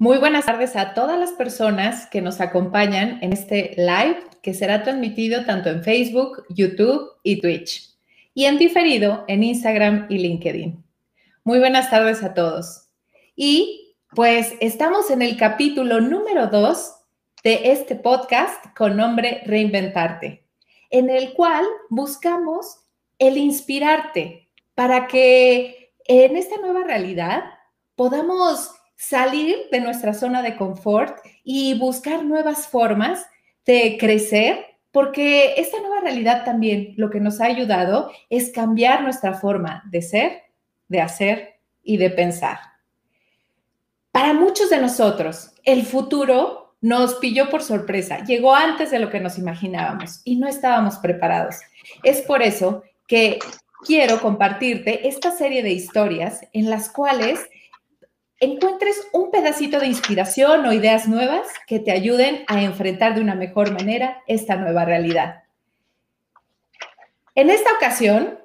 Muy buenas tardes a todas las personas que nos acompañan en este live que será transmitido tanto en Facebook, YouTube y Twitch y en diferido en Instagram y LinkedIn. Muy buenas tardes a todos. Y pues estamos en el capítulo número 2 de este podcast con nombre Reinventarte, en el cual buscamos el inspirarte para que en esta nueva realidad podamos salir de nuestra zona de confort y buscar nuevas formas de crecer, porque esta nueva realidad también lo que nos ha ayudado es cambiar nuestra forma de ser, de hacer y de pensar. Para muchos de nosotros, el futuro nos pilló por sorpresa, llegó antes de lo que nos imaginábamos y no estábamos preparados. Es por eso que quiero compartirte esta serie de historias en las cuales encuentres un pedacito de inspiración o ideas nuevas que te ayuden a enfrentar de una mejor manera esta nueva realidad. En esta ocasión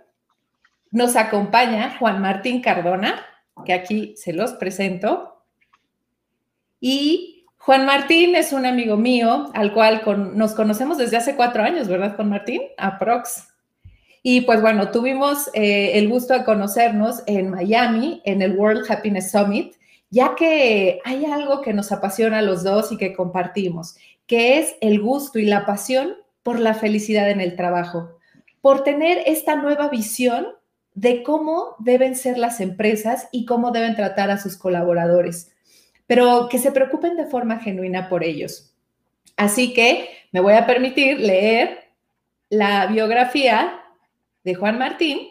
nos acompaña Juan Martín Cardona, que aquí se los presento. Y Juan Martín es un amigo mío al cual nos conocemos desde hace cuatro años, ¿verdad, Juan Martín? Aprox. Y pues bueno, tuvimos eh, el gusto de conocernos en Miami, en el World Happiness Summit, ya que hay algo que nos apasiona a los dos y que compartimos, que es el gusto y la pasión por la felicidad en el trabajo, por tener esta nueva visión de cómo deben ser las empresas y cómo deben tratar a sus colaboradores, pero que se preocupen de forma genuina por ellos. Así que me voy a permitir leer la biografía de Juan Martín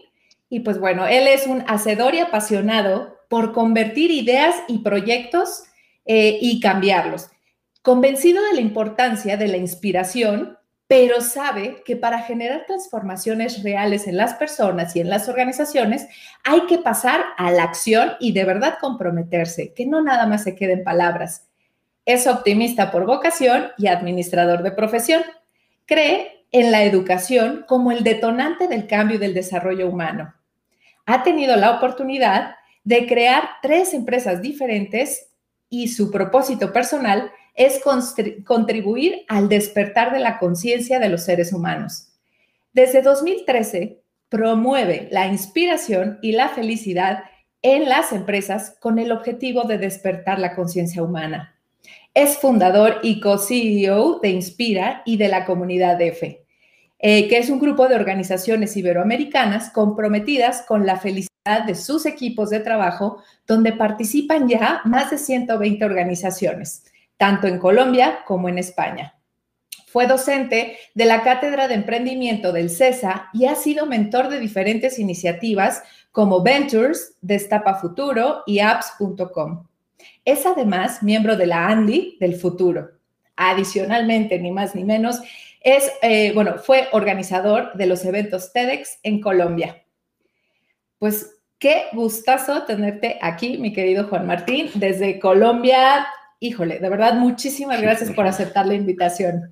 y pues bueno, él es un hacedor y apasionado por convertir ideas y proyectos eh, y cambiarlos. Convencido de la importancia de la inspiración, pero sabe que para generar transformaciones reales en las personas y en las organizaciones hay que pasar a la acción y de verdad comprometerse, que no nada más se queden palabras. Es optimista por vocación y administrador de profesión. Cree en la educación como el detonante del cambio y del desarrollo humano. Ha tenido la oportunidad de crear tres empresas diferentes y su propósito personal es contribuir al despertar de la conciencia de los seres humanos. Desde 2013, promueve la inspiración y la felicidad en las empresas con el objetivo de despertar la conciencia humana. Es fundador y co-CEO de Inspira y de la comunidad EFE, eh, que es un grupo de organizaciones iberoamericanas comprometidas con la felicidad de sus equipos de trabajo, donde participan ya más de 120 organizaciones, tanto en Colombia como en España. Fue docente de la Cátedra de Emprendimiento del CESA y ha sido mentor de diferentes iniciativas como Ventures, Destapa Futuro y apps.com. Es además miembro de la Andy del Futuro. Adicionalmente, ni más ni menos, es, eh, bueno, fue organizador de los eventos TEDx en Colombia. Pues qué gustazo tenerte aquí, mi querido Juan Martín, desde Colombia. Híjole, de verdad, muchísimas gracias por aceptar la invitación.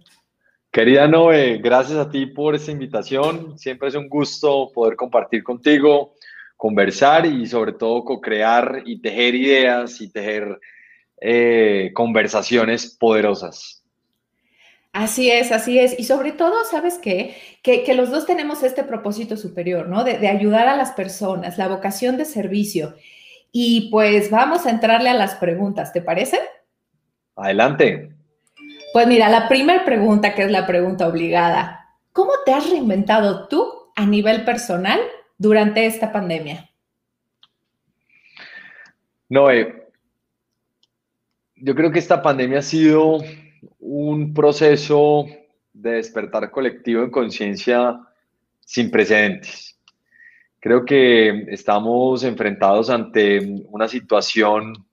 Querida Noé, gracias a ti por esta invitación. Siempre es un gusto poder compartir contigo, conversar y sobre todo co-crear y tejer ideas y tejer eh, conversaciones poderosas. Así es, así es. Y sobre todo, ¿sabes qué? Que, los dos tenemos este propósito superior, ¿no? De, ayudar a las personas, la vocación de servicio. Y pues vamos a entrarle a las preguntas, ¿te parece? Adelante. Pues mira, la primera pregunta, que es la pregunta obligada, ¿cómo te has reinventado tú a nivel personal durante esta pandemia? Noé, yo creo que esta pandemia ha sido un proceso de despertar colectivo en conciencia sin precedentes. Creo que estamos enfrentados ante una situación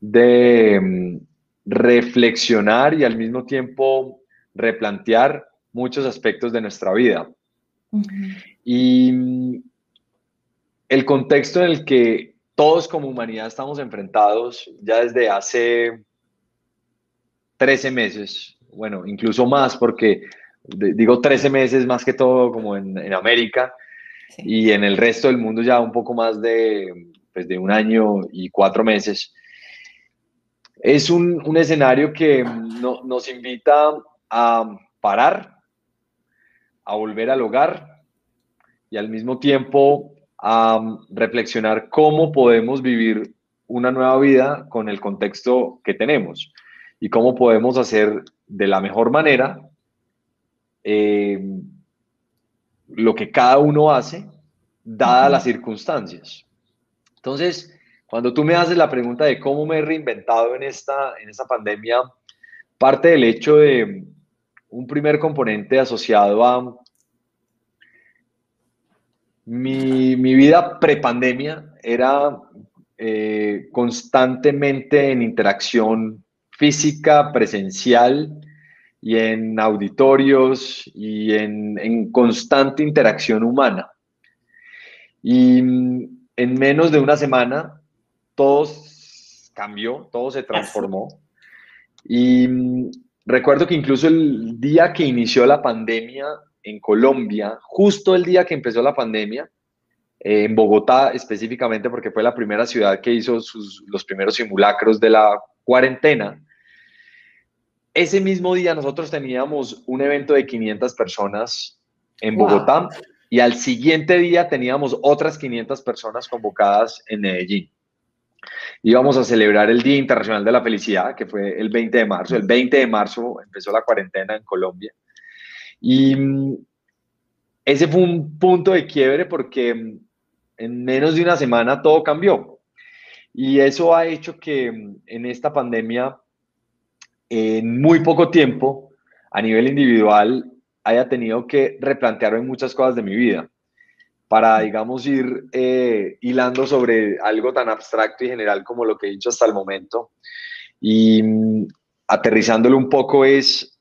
de mm, reflexionar y al mismo tiempo replantear muchos aspectos de nuestra vida. Y mm, el contexto en el que todos como humanidad estamos enfrentados ya desde hace 13 meses, bueno, incluso más, porque digo 13 meses más que todo como en, América y en el resto del mundo ya un poco más de, pues, de un año y cuatro meses. es un, escenario que nos invita a parar, a volver al hogar y al mismo tiempo a reflexionar cómo podemos vivir una nueva vida con el contexto que tenemos y cómo podemos hacer de la mejor manera eh, lo que cada uno hace, dadas las circunstancias. Entonces, cuando tú me haces la pregunta de cómo me he reinventado en esta, en esta pandemia, parte del hecho de un primer componente asociado a mi, mi vida prepandemia era eh, constantemente en interacción física, presencial y en auditorios y en, constante interacción humana. Y mm, en menos de una semana todo cambió, todo se transformó. Y mm, recuerdo que incluso el día que inició la pandemia en Colombia, justo el día que empezó la pandemia, eh, en Bogotá específicamente porque fue la primera ciudad que hizo los primeros simulacros de la cuarentena, ese mismo día nosotros teníamos un evento de 500 personas en Bogotá y al siguiente día teníamos otras 500 personas convocadas en Medellín. Íbamos a celebrar el Día Internacional de la Felicidad, que fue el 20 de marzo. El 20 de marzo empezó la cuarentena en Colombia. Y mm, ese fue un punto de quiebre porque mm, en menos de una semana todo cambió. Y eso ha hecho que mm, en esta pandemia en muy poco tiempo, a nivel individual, haya tenido que replantearme muchas cosas de mi vida para, digamos, ir eh, hilando sobre algo tan abstracto y general como lo que he dicho hasta el momento. Y mm, aterrizándolo un poco es,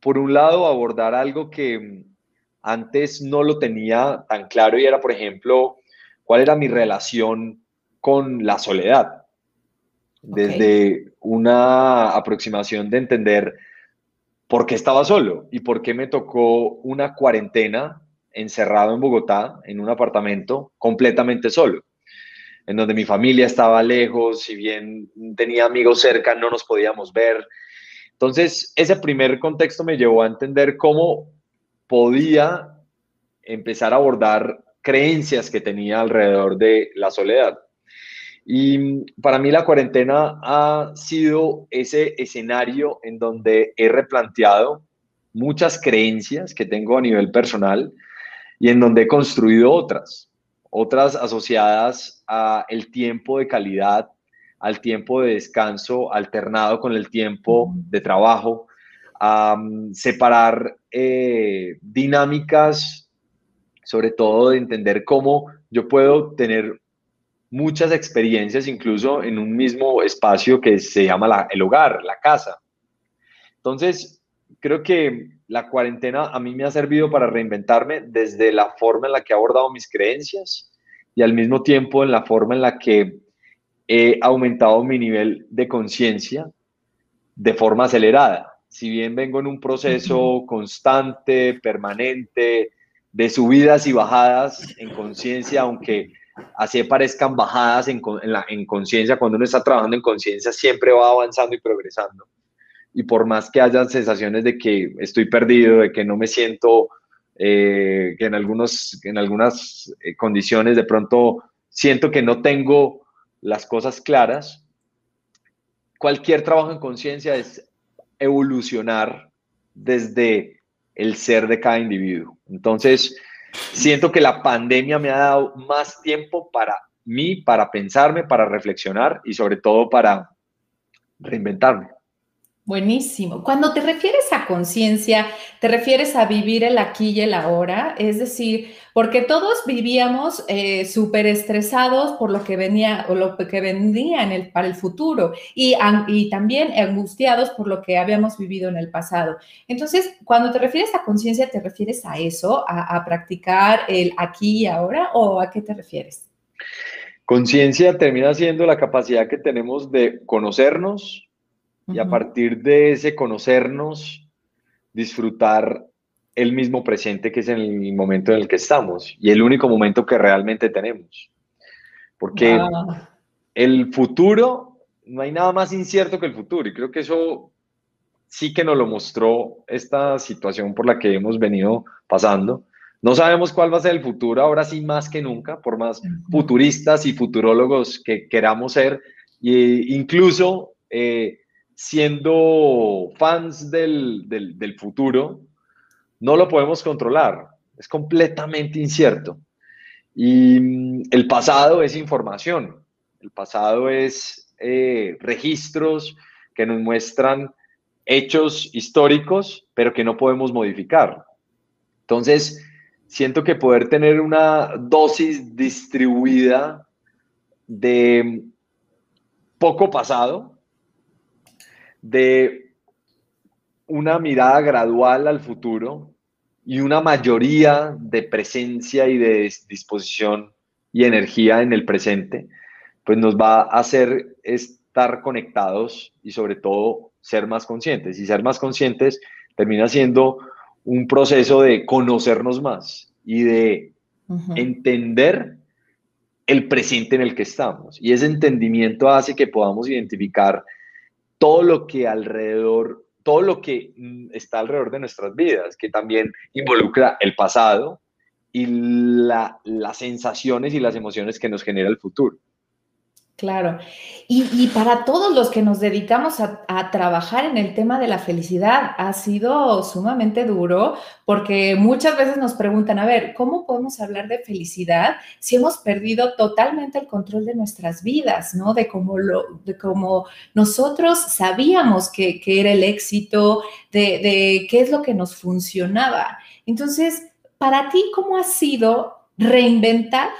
por un lado, abordar algo que mm, antes no lo tenía tan claro y era, por ejemplo, cuál era mi relación con la soledad desde una aproximación de entender por qué estaba solo y por qué me tocó una cuarentena encerrado en Bogotá, en un apartamento, completamente solo, en donde mi familia estaba lejos, si bien tenía amigos cerca, no nos podíamos ver. Entonces, ese primer contexto me llevó a entender cómo podía empezar a abordar creencias que tenía alrededor de la soledad. Y para mí la cuarentena ha sido ese escenario en donde he replanteado muchas creencias que tengo a nivel personal y en donde he construido otras, otras asociadas a el tiempo de calidad, al tiempo de descanso alternado con el tiempo de trabajo, a mm, separar eh, dinámicas, sobre todo de entender cómo yo puedo tener muchas experiencias incluso en un mismo espacio que se llama el hogar, la casa. Entonces, creo que la cuarentena a mí me ha servido para reinventarme desde la forma en la que he abordado mis creencias y al mismo tiempo en la forma en la que he aumentado mi nivel de conciencia de forma acelerada. Si bien vengo en un proceso constante, permanente, de subidas y bajadas en conciencia, aunque así parezcan bajadas en, en conciencia, cuando uno está trabajando en conciencia, siempre va avanzando y progresando. Y por más que haya sensaciones de que estoy perdido, de que no me siento, eh, que en, algunos, en algunas eh, condiciones de pronto siento que no tengo las cosas claras, cualquier trabajo en conciencia es evolucionar desde el ser de cada individuo. Entonces, siento que la pandemia me ha dado más tiempo para mí, para pensarme, para reflexionar y sobre todo para reinventarme. Buenísimo. Cuando te refieres a conciencia, te refieres a vivir el aquí y el ahora, es decir, porque todos vivíamos eh, súper estresados por lo que venía o lo que vendría en el, para el futuro y, y también angustiados por lo que habíamos vivido en el pasado. Entonces, cuando te refieres a conciencia, ¿te refieres a eso, a, a practicar el aquí y ahora o a qué te refieres? Conciencia termina siendo la capacidad que tenemos de conocernos, y a partir de ese conocernos, disfrutar el mismo presente que es en el momento en el que estamos y el único momento que realmente tenemos. Porque el futuro no hay nada más incierto que el futuro y creo que eso sí que nos lo mostró esta situación por la que hemos venido pasando. No sabemos cuál va a ser el futuro, ahora sí más que nunca, por más futuristas y futurólogos que queramos ser, e incluso eh, siendo fans del, del futuro, no lo podemos controlar, es completamente incierto. Y mm, el pasado es información, el pasado es eh, registros que nos muestran hechos históricos, pero que no podemos modificar. Entonces, siento que poder tener una dosis distribuida de poco pasado, de una mirada gradual al futuro y una mayoría de presencia y de disposición y energía en el presente, pues nos va a hacer estar conectados y sobre todo ser más conscientes. Y ser más conscientes termina siendo un proceso de conocernos más y de entender el presente en el que estamos. Y ese entendimiento hace que podamos identificar todo lo que alrededor, todo lo que mm, está alrededor de nuestras vidas, que también involucra el pasado y las sensaciones y las emociones que nos genera el futuro. Claro. Y, para todos los que nos dedicamos a, trabajar en el tema de la felicidad, ha sido sumamente duro porque muchas veces nos preguntan, a ver, ¿cómo podemos hablar de felicidad si hemos perdido totalmente el control de nuestras vidas, ¿no? De cómo, lo, de cómo nosotros sabíamos que, era el éxito, de, de qué es lo que nos funcionaba. Entonces, para ti, ¿cómo ha sido reinventar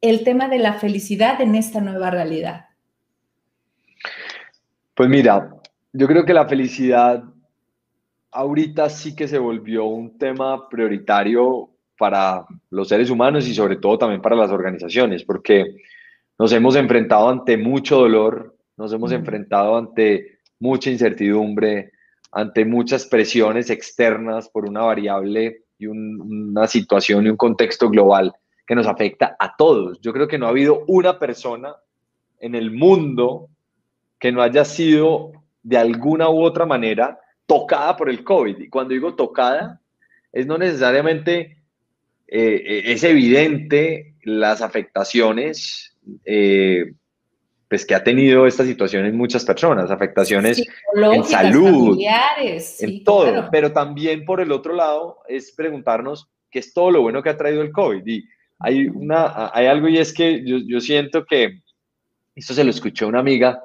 el tema de la felicidad en esta nueva realidad? Pues mira, yo creo que la felicidad ahorita sí que se volvió un tema prioritario para los seres humanos y sobre todo también para las organizaciones, porque nos hemos enfrentado ante mucho dolor, nos hemos enfrentado ante mucha incertidumbre, ante muchas presiones externas por una variable y una situación y un contexto global que nos afecta a todos. Yo creo que no ha habido una persona en el mundo que no haya sido de alguna u otra manera tocada por el COVID. Y cuando digo tocada, es no necesariamente, eh, eh, es evidente las afectaciones eh, pues que ha tenido esta situación en muchas personas, afectaciones en salud, en todo, pero también por el otro lado es preguntarnos qué es todo lo bueno que ha traído el COVID. Y hay, una, hay algo y es que yo, yo siento que, esto se lo escuché a una amiga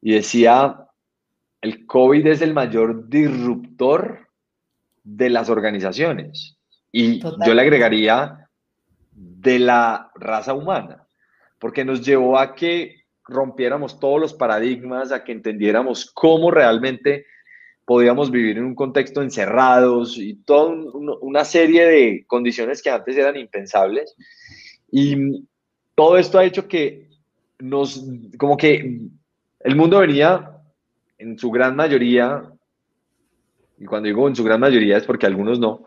y decía, el COVID es el mayor disruptor de las organizaciones. Y yo le agregaría de la raza humana, porque nos llevó a que rompiéramos todos los paradigmas, a que entendiéramos cómo realmente podíamos vivir en un contexto encerrados y toda una serie de condiciones que antes eran impensables. Y todo esto ha hecho que nos, como que el mundo venía en su gran mayoría, y cuando digo en su gran mayoría es porque algunos no,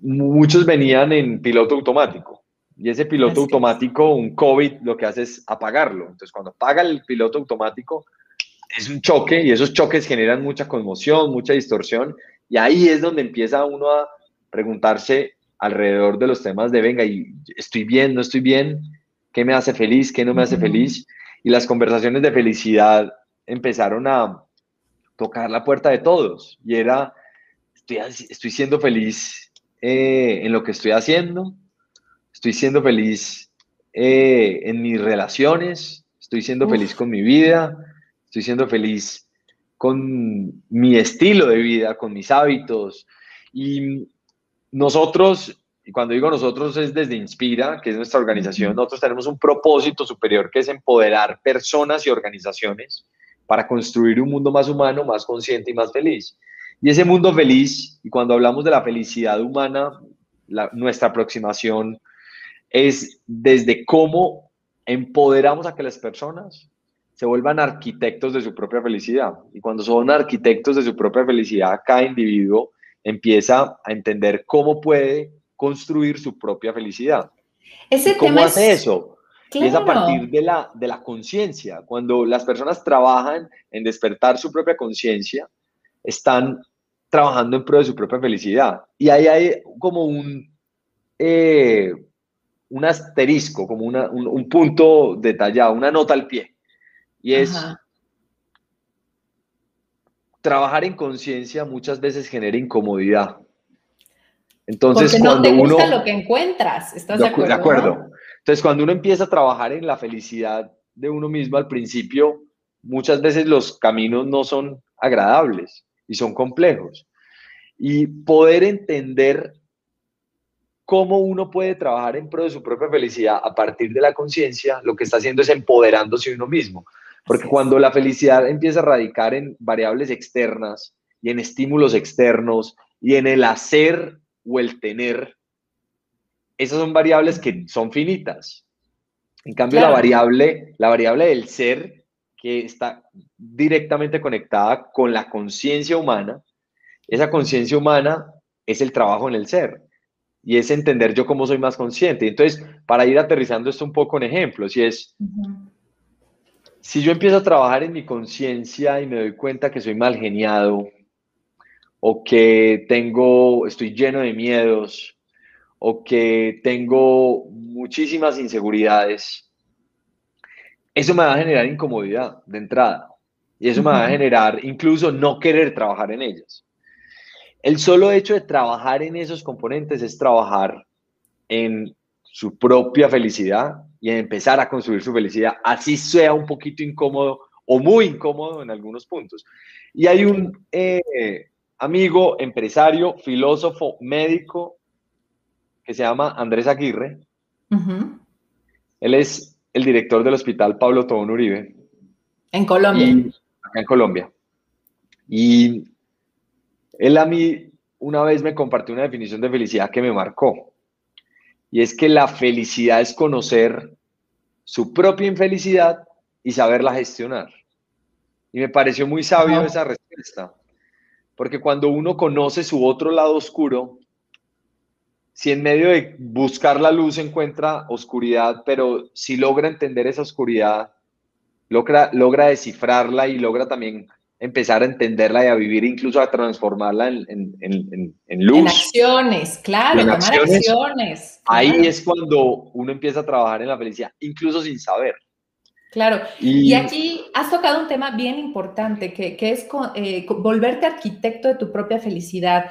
muchos venían en piloto automático. Y ese piloto automático, un COVID, lo que hace es apagarlo. Entonces, cuando apaga el piloto automático, es un choque y esos choques generan mucha conmoción, mucha distorsión y ahí es donde empieza uno a preguntarse alrededor de los temas de, venga, y estoy bien, no estoy bien, qué me hace feliz, qué no me hace feliz. Y las conversaciones de felicidad empezaron a tocar la puerta de todos y era, estoy, estoy siendo feliz eh, en lo que estoy haciendo, estoy siendo feliz eh, en mis relaciones, estoy siendo feliz con mi vida, estoy siendo feliz con mi estilo de vida, con mis hábitos. Y nosotros, y cuando digo nosotros es desde Inspira, que es nuestra organización, nosotros tenemos un propósito superior que es empoderar personas y organizaciones para construir un mundo más humano, más consciente y más feliz. Y ese mundo feliz, y cuando hablamos de la felicidad humana, nuestra aproximación es desde cómo empoderamos a que las personas se vuelvan arquitectos de su propia felicidad. Y cuando son arquitectos de su propia felicidad, cada individuo empieza a entender cómo puede construir su propia felicidad. Ese ¿Cómo hace eso? Y es a partir de la, de la conciencia. Cuando las personas trabajan en despertar su propia conciencia, están trabajando en pro de su propia felicidad. Y ahí hay como un, eh, un asterisco, como un, punto detallado, una nota al pie. Y es, trabajar en conciencia muchas veces genera incomodidad. Entonces, Porque cuando no te gusta uno, lo que encuentras, ¿estás de, acuerdo? De acuerdo. Entonces, cuando uno empieza a trabajar en la felicidad de uno mismo al principio, muchas veces los caminos no son agradables y son complejos. Y poder entender cómo uno puede trabajar en pro de su propia felicidad a partir de la conciencia, lo que está haciendo es empoderándose uno mismo. Porque cuando la felicidad empieza a radicar en variables externas y en estímulos externos y en el hacer o el tener, esas son variables que son finitas. En cambio, la, variable, la variable del ser, que está directamente conectada con la conciencia humana, esa conciencia humana es el trabajo en el ser y es entender yo cómo soy más consciente. Entonces, para ir aterrizando esto un poco en ejemplos, si es, si yo empiezo a trabajar en mi conciencia y me doy cuenta que soy mal geniado, o que tengo, estoy lleno de miedos, o que tengo muchísimas inseguridades, eso me va a generar incomodidad de entrada. Y eso me va a generar incluso no querer trabajar en ellas. El solo hecho de trabajar en esos componentes es trabajar en su propia felicidad y empezar a construir su felicidad, así sea un poquito incómodo o muy incómodo en algunos puntos. Y hay un eh, amigo, empresario, filósofo, médico, que se llama Andrés Aguirre. Él es el director del Hospital Pablo Tobón Uribe. En Colombia. acá en Colombia. Y él a mí una vez me compartió una definición de felicidad que me marcó. Y es que la felicidad es conocer su propia infelicidad y saberla gestionar. Y me pareció muy sabio esa respuesta. Porque cuando uno conoce su otro lado oscuro, si en medio de buscar la luz encuentra oscuridad, pero si logra entender esa oscuridad, logra, logra descifrarla y logra también empezar a entenderla y a vivir, incluso a transformarla en, en, en, luz. En acciones, claro, tomar acciones. Ahí es cuando uno empieza a trabajar en la felicidad, incluso sin saber. Claro, y, aquí has tocado un tema bien importante, que, que es eh, volverte arquitecto de tu propia felicidad.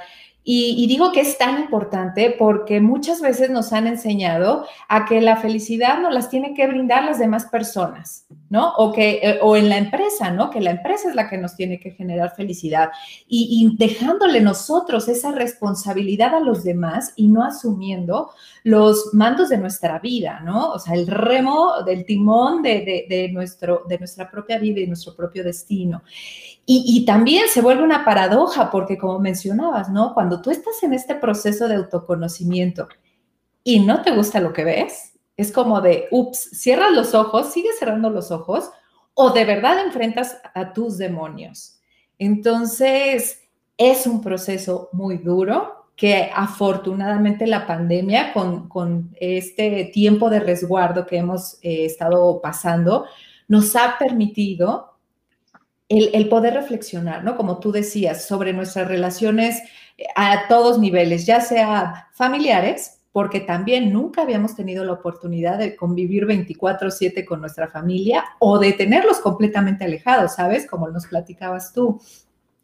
Y, digo que es tan importante porque muchas veces nos han enseñado a que la felicidad nos las tiene que brindar las demás personas, ¿no? O, que, eh, o en la empresa, ¿no? Que la empresa es la que nos tiene que generar felicidad. Y, dejándole nosotros esa responsabilidad a los demás y no asumiendo los mandos de nuestra vida, ¿no? O sea, el remo del timón de, nuestro, de nuestra propia vida y nuestro propio destino. Y, también se vuelve una paradoja porque, como mencionabas, ¿no? Cuando tú estás en este proceso de autoconocimiento y no te gusta lo que ves, es como de, ups, cierras los ojos, sigues cerrando los ojos o de verdad enfrentas a tus demonios. Entonces, es un proceso muy duro que afortunadamente la pandemia, con, este tiempo de resguardo que hemos eh, estado pasando, nos ha permitido el, poder reflexionar, ¿no? Como tú decías, sobre nuestras relaciones eh, a todos niveles, ya sea familiares, porque también nunca habíamos tenido la oportunidad de convivir 24/7 con nuestra familia o de tenerlos completamente alejados, ¿sabes? Como nos platicabas tú.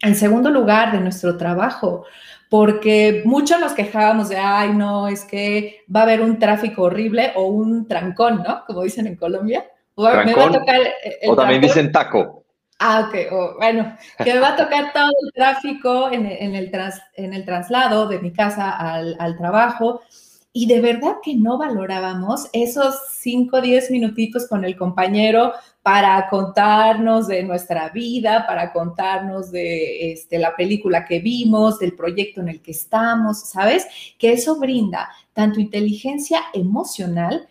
En segundo lugar, de nuestro trabajo, porque muchos nos quejábamos de, ay, no, es que va a haber un tráfico horrible o un trancón, ¿no? Como dicen en Colombia. O, me va a tocar o también dicen taco. Ah, ok. bueno, que me va a tocar todo el tráfico en, el, en el traslado de mi casa al, trabajo. Y de verdad que no valorábamos esos 5 o 10 minutitos con el compañero para contarnos de nuestra vida, para contarnos de este, la película que vimos, del proyecto en el que estamos, ¿sabes? Que eso brinda tanto inteligencia emocional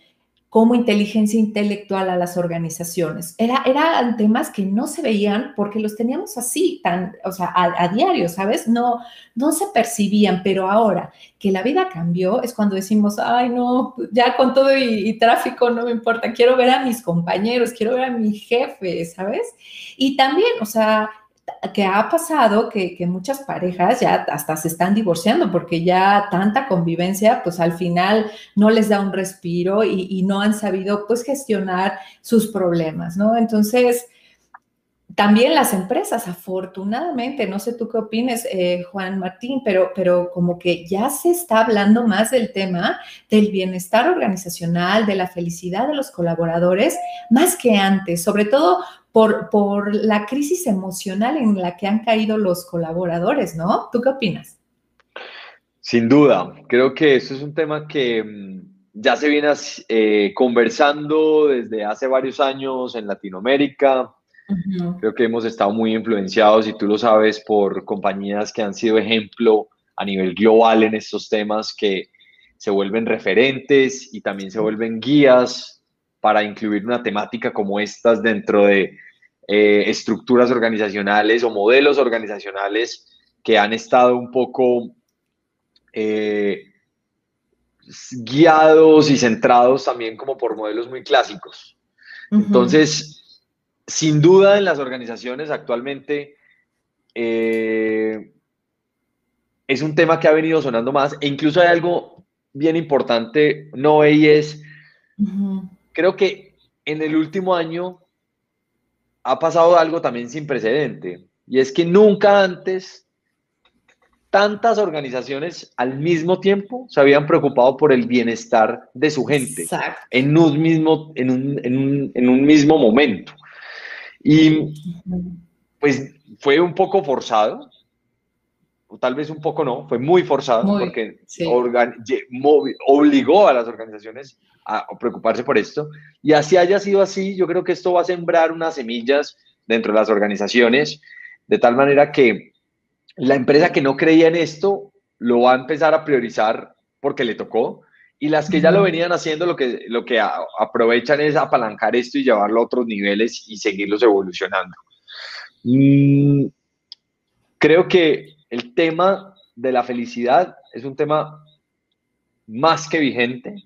como inteligencia intelectual a las organizaciones. Era, eran temas que no se veían porque los teníamos así, tan, o sea, a, diario, ¿sabes? No, no se percibían, pero ahora que la vida cambió es cuando decimos, ay, no, ya con todo y, y tráfico no me importa, quiero ver a mis compañeros, quiero ver a mi jefe, ¿sabes? Y también, o sea, que ha pasado que, muchas parejas ya hasta se están divorciando porque ya tanta convivencia, pues al final no les da un respiro y, no han sabido pues gestionar sus problemas, ¿no? Entonces, también las empresas, afortunadamente, no sé tú qué opines, eh, Juan Martín, pero, pero como que ya se está hablando más del tema del bienestar organizacional, de la felicidad de los colaboradores, más que antes, sobre todo por, la crisis emocional en la que han caído los colaboradores, ¿no? ¿Tú qué opinas? Sin duda, creo que eso es un tema que mm, ya se viene eh, conversando desde hace varios años en Latinoamérica. Creo que hemos estado muy influenciados, y tú lo sabes, por compañías que han sido ejemplo a nivel global en estos temas que se vuelven referentes y también se vuelven guías para incluir una temática como estas dentro de eh, estructuras organizacionales o modelos organizacionales que han estado un poco eh, guiados y centrados también como por modelos muy clásicos. Entonces, sin duda en las organizaciones actualmente eh, es un tema que ha venido sonando más e incluso hay algo bien importante, no y es, creo que en el último año ha pasado algo también sin precedente, y es que nunca antes tantas organizaciones al mismo tiempo se habían preocupado por el bienestar de su gente en un, mismo, en, un, en un mismo momento. Y pues fue un poco forzado, o tal vez un poco no, fue muy forzado porque obligó a las organizaciones a preocuparse por esto. Y así haya sido así, yo creo que esto va a sembrar unas semillas dentro de las organizaciones, de tal manera que la empresa que no creía en esto lo va a empezar a priorizar porque le tocó. Y las que ya lo venían haciendo, lo que, lo que aprovechan es apalancar esto y llevarlo a otros niveles y seguirlos evolucionando. Mm, creo que el tema de la felicidad es un tema más que vigente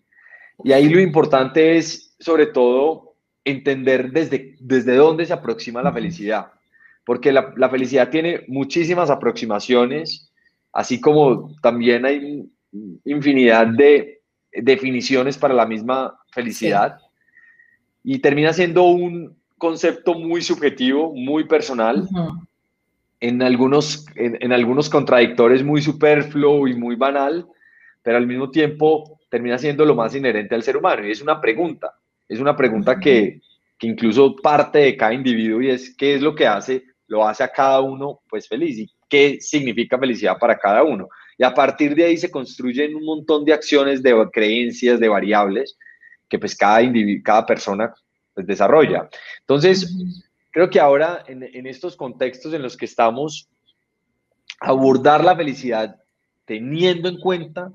y ahí lo importante es sobre todo entender desde, desde dónde se aproxima la felicidad, porque la, la felicidad tiene muchísimas aproximaciones, así como también hay infinidad de definiciones para la misma felicidad y termina siendo un concepto muy subjetivo, muy personal en algunos, en, algunos contradictores muy superfluo y muy banal, pero al mismo tiempo termina siendo lo más inherente al ser humano. Y es una pregunta, es una pregunta que, que incluso parte de cada individuo y es qué es lo que hace, lo hace a cada uno pues feliz y qué significa felicidad para cada uno. Y a partir de ahí se construyen un montón de acciones, de creencias, de variables que pues cada, cada persona pues, desarrolla. Entonces, Creo que ahora, en, estos contextos en los que estamos, abordar la felicidad teniendo en cuenta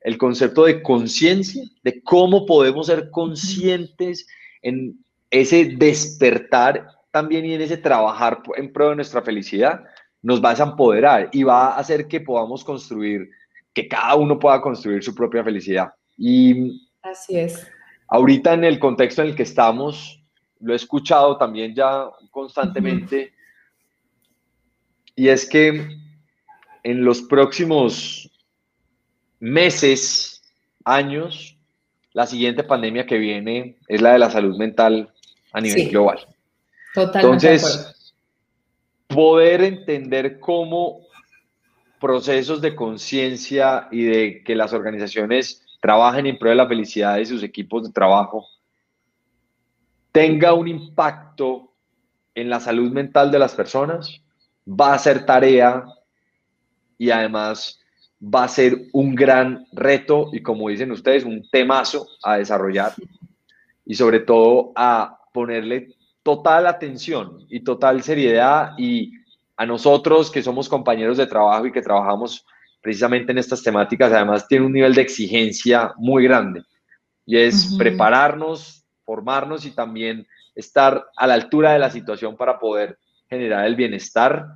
el concepto de conciencia, de cómo podemos ser conscientes en ese despertar también y en ese trabajar en pro de nuestra felicidad, nos va a empoderar y va a hacer que podamos construir, que cada uno pueda construir su propia felicidad. Y así es. Ahorita en el contexto en el que estamos, lo he escuchado también ya constantemente, y es que en los próximos meses, años, la siguiente pandemia que viene es la de la salud mental a nivel global. Totalmente Entonces, poder entender cómo procesos de conciencia y de que las organizaciones trabajen en pro de la felicidad de sus equipos de trabajo tenga un impacto en la salud mental de las personas, va a ser tarea y además va a ser un gran reto y como dicen ustedes, un temazo a desarrollar y sobre todo a ponerle total atención y total seriedad y a nosotros que somos compañeros de trabajo y que trabajamos precisamente en estas temáticas, además tiene un nivel de exigencia muy grande y es prepararnos, formarnos y también estar a la altura de la situación para poder generar el bienestar,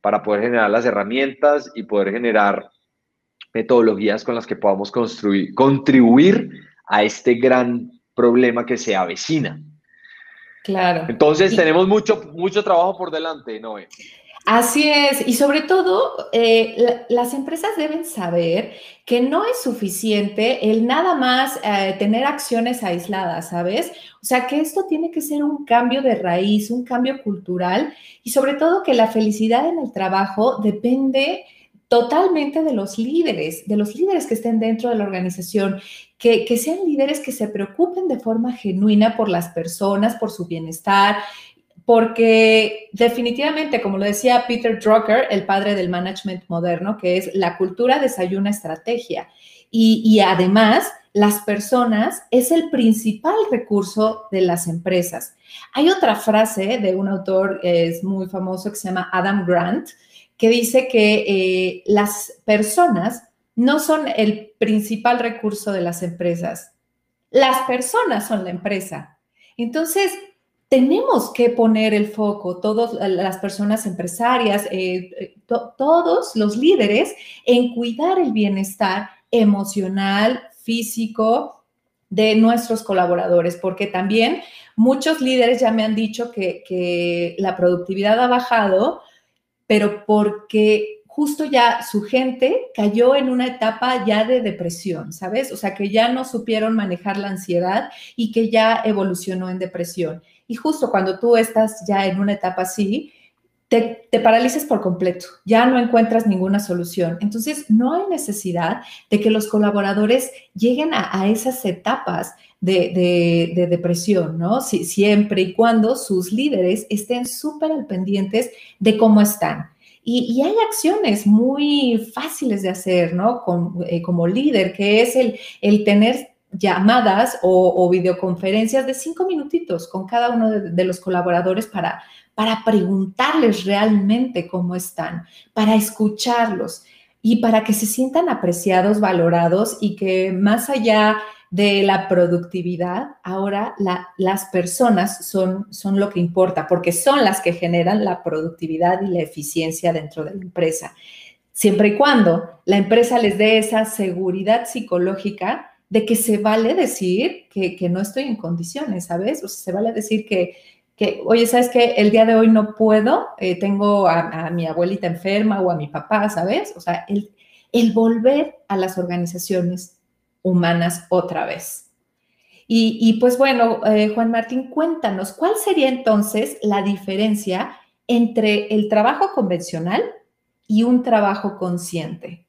para poder generar las herramientas y poder generar metodologías con las que podamos construir, contribuir a este gran problema que se avecina. Claro. Entonces tenemos mucho, mucho trabajo por delante, Noé. Así es, y sobre todo eh, las empresas deben saber que no es suficiente el nada más eh, tener acciones aisladas, ¿sabes? O sea, que esto tiene que ser un cambio de raíz, un cambio cultural y sobre todo que la felicidad en el trabajo depende totalmente de los líderes, de los líderes que estén dentro de la organización, que, que, sean líderes que se preocupen de forma genuina por las personas, por su bienestar, porque definitivamente, como lo decía Peter Drucker, el padre del management moderno, que es la cultura desayuna estrategia. Y, además, las personas es el principal recurso de las empresas. Hay otra frase de un autor es muy famoso que se llama Adam Grant, que dice que eh, las personas no son el principal recurso de las empresas. Las personas son la empresa. Entonces, tenemos que poner el foco, todas las personas empresarias, eh, eh, todos los líderes, en cuidar el bienestar emocional, físico de nuestros colaboradores, porque también muchos líderes ya me han dicho que, que la productividad ha bajado, pero porque justo ya su gente cayó en una etapa ya de depresión, ¿sabes? O sea, que ya no supieron manejar la ansiedad y que ya evolucionó en depresión. Y justo cuando tú estás ya en una etapa así, te, te, paralices por completo, ya no encuentras ninguna solución. Entonces, no hay necesidad de que los colaboradores lleguen a, esas etapas de, de, depresión, ¿no? Si, siempre y cuando sus líderes estén súper al pendientes de cómo están. Y, y, hay acciones muy fáciles de hacer, ¿no? Eh, como líder, que es el, el tener llamadas o, videoconferencias de cinco minutitos con cada uno de, los colaboradores para, para preguntarles realmente cómo están, para escucharlos y para que se sientan apreciados, valorados y que más allá de la productividad, ahora las personas son, son lo que importa, porque son las que generan la productividad y la eficiencia dentro de la empresa. Siempre y cuando la empresa les dé esa seguridad psicológica de que se vale decir que, no estoy en condiciones, ¿sabes? O sea, se vale decir que, que oye, ¿sabes qué? El día de hoy no puedo, eh, tengo a, mi abuelita enferma o a mi papá, ¿sabes? O sea, el, el volver a las organizaciones humanas otra vez. Y, pues bueno, eh, Juan Martín, cuéntanos, ¿cuál sería entonces la diferencia entre el trabajo convencional y un trabajo consciente?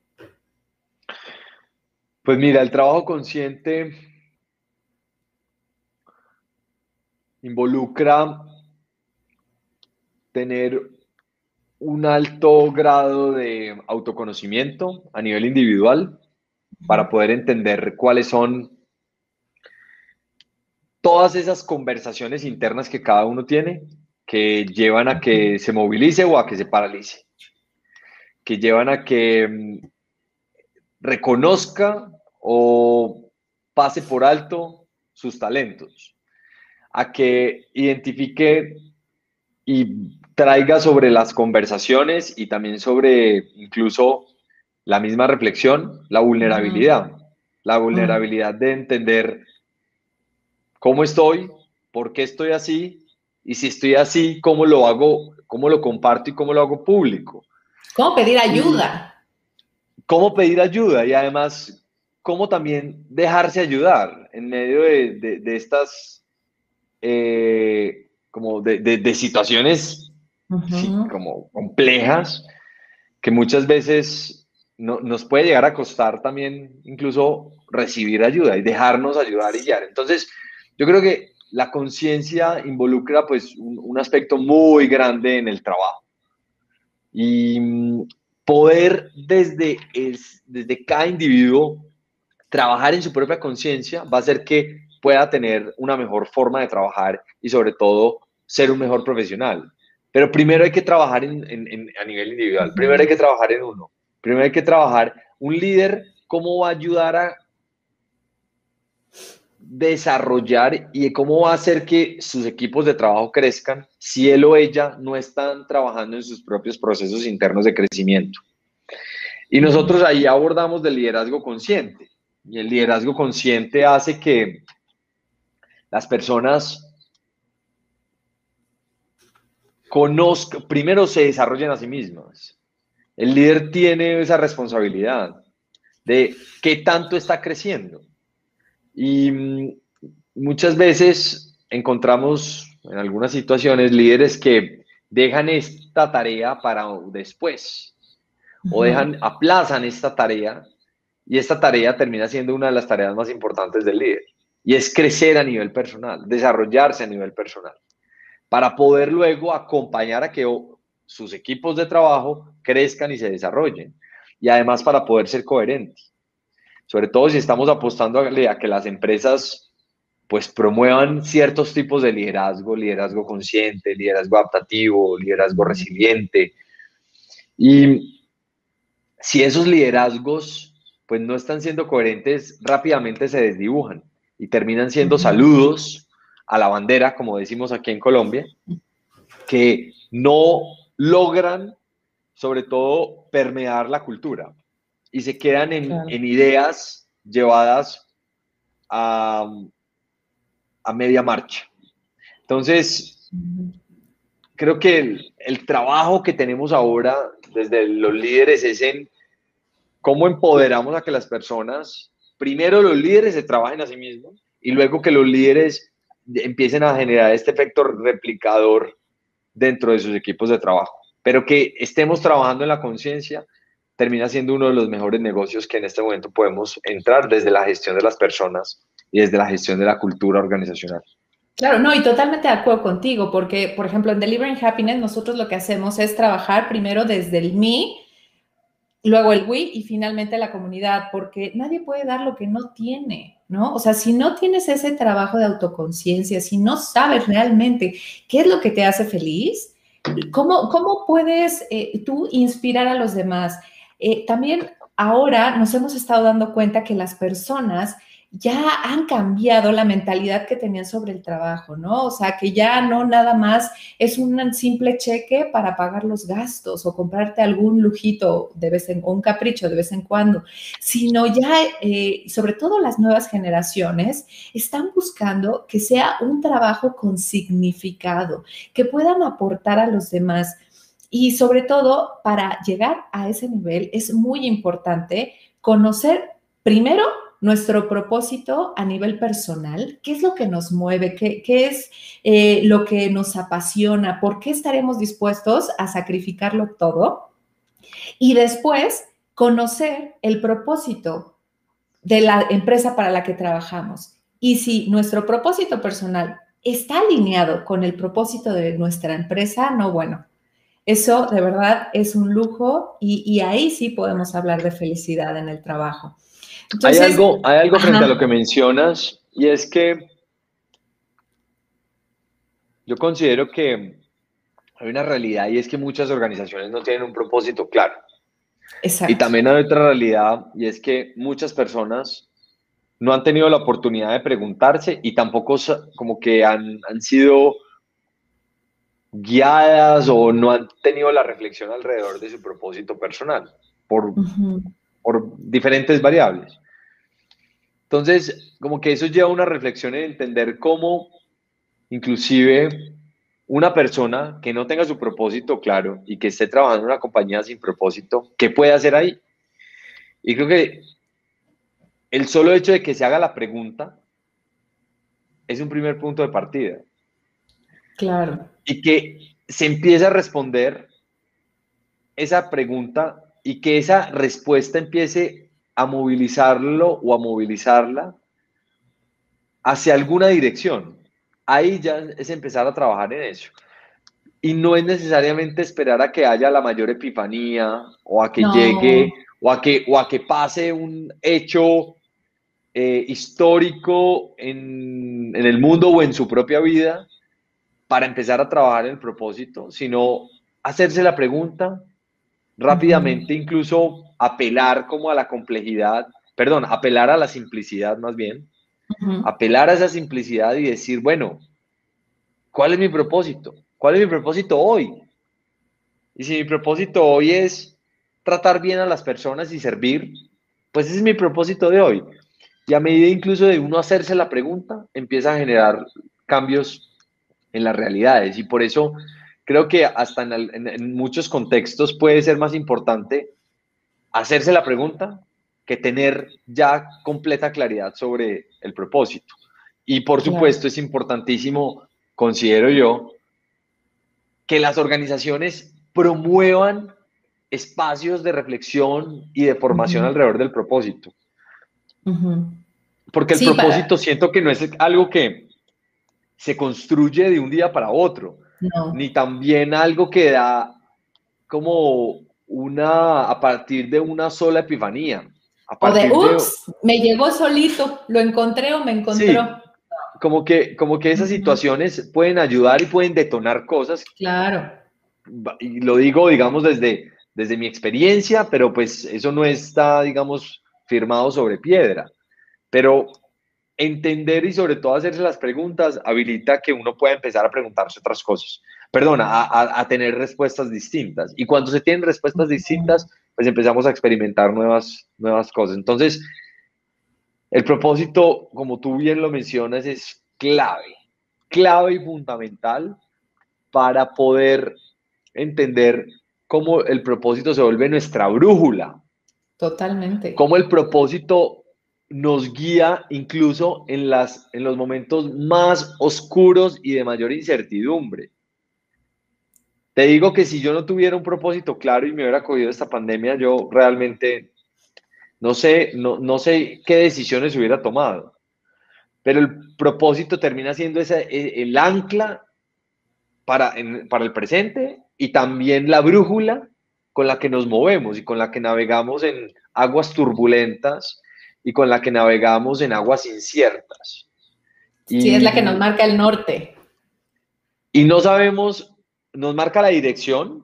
Pues mira, el trabajo consciente involucra tener un alto grado de autoconocimiento a nivel individual para poder entender cuáles son todas esas conversaciones internas que cada uno tiene que llevan a que se movilice o a que se paralice, que llevan a que mm, reconozca o pase por alto sus talentos, a que identifique y traiga sobre las conversaciones y también sobre incluso la misma reflexión, la vulnerabilidad, la vulnerabilidad de entender cómo estoy, por qué estoy así y si estoy así, cómo lo hago, cómo lo comparto y cómo lo hago público. ¿Cómo pedir ayuda? ¿Cómo pedir ayuda? Y además, cómo también dejarse ayudar en medio de, estas eh, como de, situaciones como complejas que muchas veces nos puede llegar a costar también incluso recibir ayuda y dejarnos ayudar y guiar. Entonces, yo creo que la conciencia involucra pues un, aspecto muy grande en el trabajo. Y mm, poder desde, desde cada individuo trabajar en su propia conciencia va a hacer que pueda tener una mejor forma de trabajar y sobre todo ser un mejor profesional. Pero primero hay que trabajar en, a nivel individual, primero hay que trabajar en uno, primero hay que trabajar un líder, cómo va a ayudar a desarrollar y cómo va a hacer que sus equipos de trabajo crezcan si él o ella no están trabajando en sus propios procesos internos de crecimiento. Y nosotros ahí abordamos del liderazgo consciente. Y el liderazgo consciente hace que las personas conozcan, primero se desarrollen a sí mismas. El líder tiene esa responsabilidad de qué tanto está creciendo. Y mm, muchas veces encontramos en algunas situaciones líderes que dejan esta tarea para después o dejan, aplazan esta tarea y esta tarea termina siendo una de las tareas más importantes del líder. Y es crecer a nivel personal, desarrollarse a nivel personal. Para poder luego acompañar a que sus equipos de trabajo crezcan y se desarrollen. Y además para poder ser coherentes sobre todo si estamos apostando a, que las empresas pues promuevan ciertos tipos de liderazgo, liderazgo consciente, liderazgo adaptativo, liderazgo resiliente. Y si esos liderazgos pues no están siendo coherentes, rápidamente se desdibujan y terminan siendo saludos a la bandera, como decimos aquí en Colombia, que no logran sobre todo permear la cultura y se quedan en, ideas llevadas a, a, media marcha. Entonces, creo que el, el, trabajo que tenemos ahora desde los líderes es en cómo empoderamos a que las personas, primero los líderes se trabajen a sí mismos y luego que los líderes empiecen a generar este efecto replicador dentro de sus equipos de trabajo, pero que estemos trabajando en la conciencia termina siendo uno de los mejores negocios que en este momento podemos entrar desde la gestión de las personas y desde la gestión de la cultura organizacional. Claro, no, y totalmente de acuerdo contigo, porque, por ejemplo, en Delivering Happiness nosotros lo que hacemos es trabajar primero desde el mí, luego el we y finalmente la comunidad, porque nadie puede dar lo que no tiene, ¿no? O sea, si no tienes ese trabajo de autoconciencia, si no sabes realmente qué es lo que te hace feliz, ¿cómo, cómo puedes eh, tú inspirar a los demás? Eh, también ahora nos hemos estado dando cuenta que las personas ya han cambiado la mentalidad que tenían sobre el trabajo, ¿no? O sea, que ya no nada más es un simple cheque para pagar los gastos o comprarte algún lujito de vez en o un capricho de vez en cuando, sino ya, eh, sobre todo las nuevas generaciones, están buscando que sea un trabajo con significado, que puedan aportar a los demás. Y sobre todo, para llegar a ese nivel es muy importante conocer primero nuestro propósito a nivel personal, qué es lo que nos mueve, qué, es eh, lo que nos apasiona, por qué estaremos dispuestos a sacrificarlo todo. Y después, conocer el propósito de la empresa para la que trabajamos. Y si nuestro propósito personal está alineado con el propósito de nuestra empresa, no, bueno, eso de verdad es un lujo y, ahí sí podemos hablar de felicidad en el trabajo. Hay algo, hay algo frente a lo que mencionas y es que yo considero que hay una realidad y es que muchas organizaciones no tienen un propósito claro. Exacto. Y también hay otra realidad y es que muchas personas no han tenido la oportunidad de preguntarse y tampoco como que han, han sido guiadas o no han tenido la reflexión alrededor de su propósito personal por, por diferentes variables. Entonces, como que eso lleva a una reflexión en entender cómo inclusive una persona que no tenga su propósito claro y que esté trabajando en una compañía sin propósito, ¿qué puede hacer ahí? Y creo que el solo hecho de que se haga la pregunta es un primer punto de partida. Claro y que se empiece a responder esa pregunta y que esa respuesta empiece a movilizarlo o a movilizarla hacia alguna dirección. Ahí ya es empezar a trabajar en eso. Y no es necesariamente esperar a que haya la mayor epifanía o a que llegue o a que, o a que pase un hecho eh, histórico en, en el mundo o en su propia vida, para empezar a trabajar en el propósito, sino hacerse la pregunta rápidamente, incluso apelar como a la complejidad, perdón, apelar a la simplicidad más bien, apelar a esa simplicidad y decir, bueno, ¿cuál es mi propósito? ¿Cuál es mi propósito hoy? Y si mi propósito hoy es tratar bien a las personas y servir, pues ese es mi propósito de hoy. Y a medida incluso de uno hacerse la pregunta, empieza a generar cambios en las realidades. Y por eso creo que hasta en, muchos contextos puede ser más importante hacerse la pregunta que tener ya completa claridad sobre el propósito. Y por supuesto es importantísimo, considero yo, que las organizaciones promuevan espacios de reflexión y de formación alrededor del propósito. Porque el propósito siento que no es algo que se construye de un día para otro, ni también algo que da como una, a partir de una sola epifanía. A o de, ups, me llegó solito, lo encontré o me encontró. como que, como que esas situaciones pueden ayudar y pueden detonar cosas. Claro. Y lo digo, digamos, desde, desde mi experiencia, pero pues eso no está, digamos, firmado sobre piedra. Pero entender y sobre todo hacerse las preguntas habilita que uno pueda empezar a preguntarse otras cosas. Perdona, a, a, tener respuestas distintas. Y cuando se tienen respuestas distintas, pues empezamos a experimentar nuevas, nuevas cosas. Entonces, el propósito, como tú bien lo mencionas, es clave, clave y fundamental para poder entender cómo el propósito se vuelve nuestra brújula. Totalmente. Cómo el propósito nos guía incluso en, las, en los momentos más oscuros y de mayor incertidumbre. Te digo que si yo no tuviera un propósito claro y me hubiera cogido esta pandemia, yo realmente no sé, no, no sé qué decisiones hubiera tomado. Pero el propósito termina siendo ese, e, el ancla para, para el presente y también la brújula con la que nos movemos y con la que navegamos en aguas turbulentas y con la que navegamos en aguas inciertas. sí, es la que nos marca el norte. Y no sabemos nos marca la dirección,